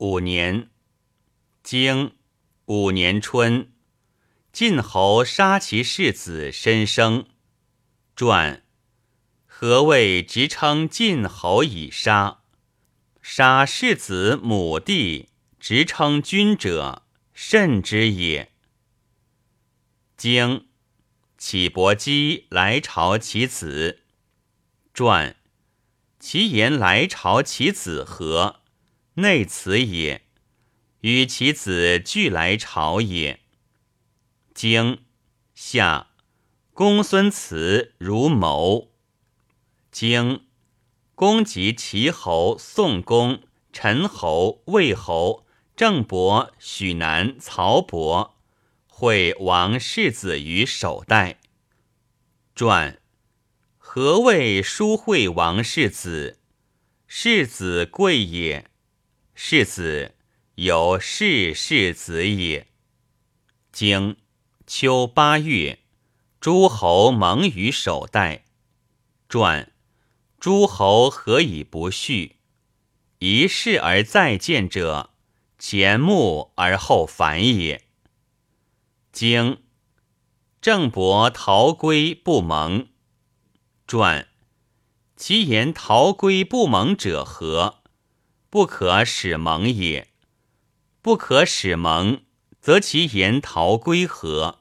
五年，经五年春，晋侯杀其世子申生。传：何谓直称晋侯以杀？杀世子母弟，直称君者，甚之也。经启伯姬来朝其子。传：其言来朝其子何？内辞也。与其子俱来朝也。经夏，公孙辞如谋。经公及齐侯、宋公、陈侯、魏侯、郑伯、许南、曹伯。会王世子于首代。传：何谓书会王世子？世子贵也。世子有世世子也。经秋八月，诸侯盟于首代。传：诸侯何以不续？一事而再见者，前穆而后反也。经郑伯逃归不盟。传其言逃归不盟者何？不可使盟也。不可使盟，则其言逃归何？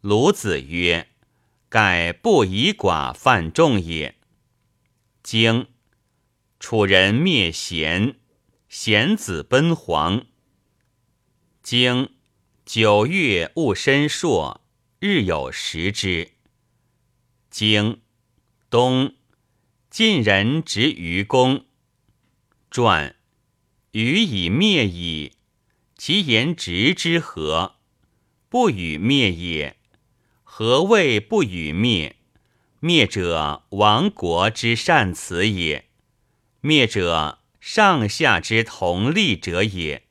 鲁子曰：“盖不以寡犯众也。”经楚人灭贤，贤子奔黄。经。九月戊申朔，日有食之。经冬，晋人执于公。传予以灭矣。其言直之何？不与灭也。何谓不与灭？灭者，亡国之善辞也。灭者，上下之同利者也。